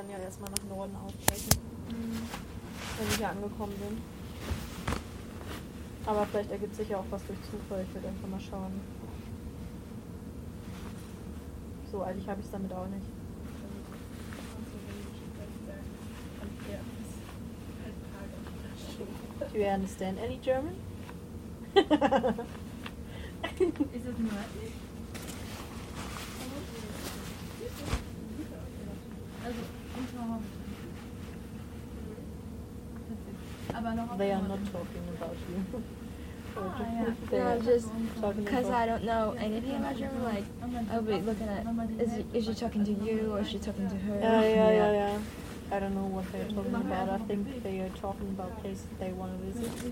werden ja erstmal nach Norden ausbrechen, wenn wir hier angekommen sind. Aber vielleicht ergibt sich ja auch was durch Zufall. Ich würde einfach mal schauen. So eilig habe ich es damit auch nicht. Do you understand any German? Ist das nördlich? They are not talking about you. Ah, yeah. They're No, just because I don't know anything about German. Like I'll be looking at is is she talking to you or is she talking to her? Yeah, yeah, yeah, yeah. I don't know what they're talking about. I think they are talking about places they want to visit. So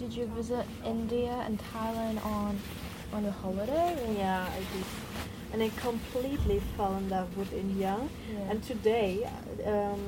did you visit India and Thailand on on a holiday? or- Yeah, I did. And I completely fell in love with India. Yeah. And today, um,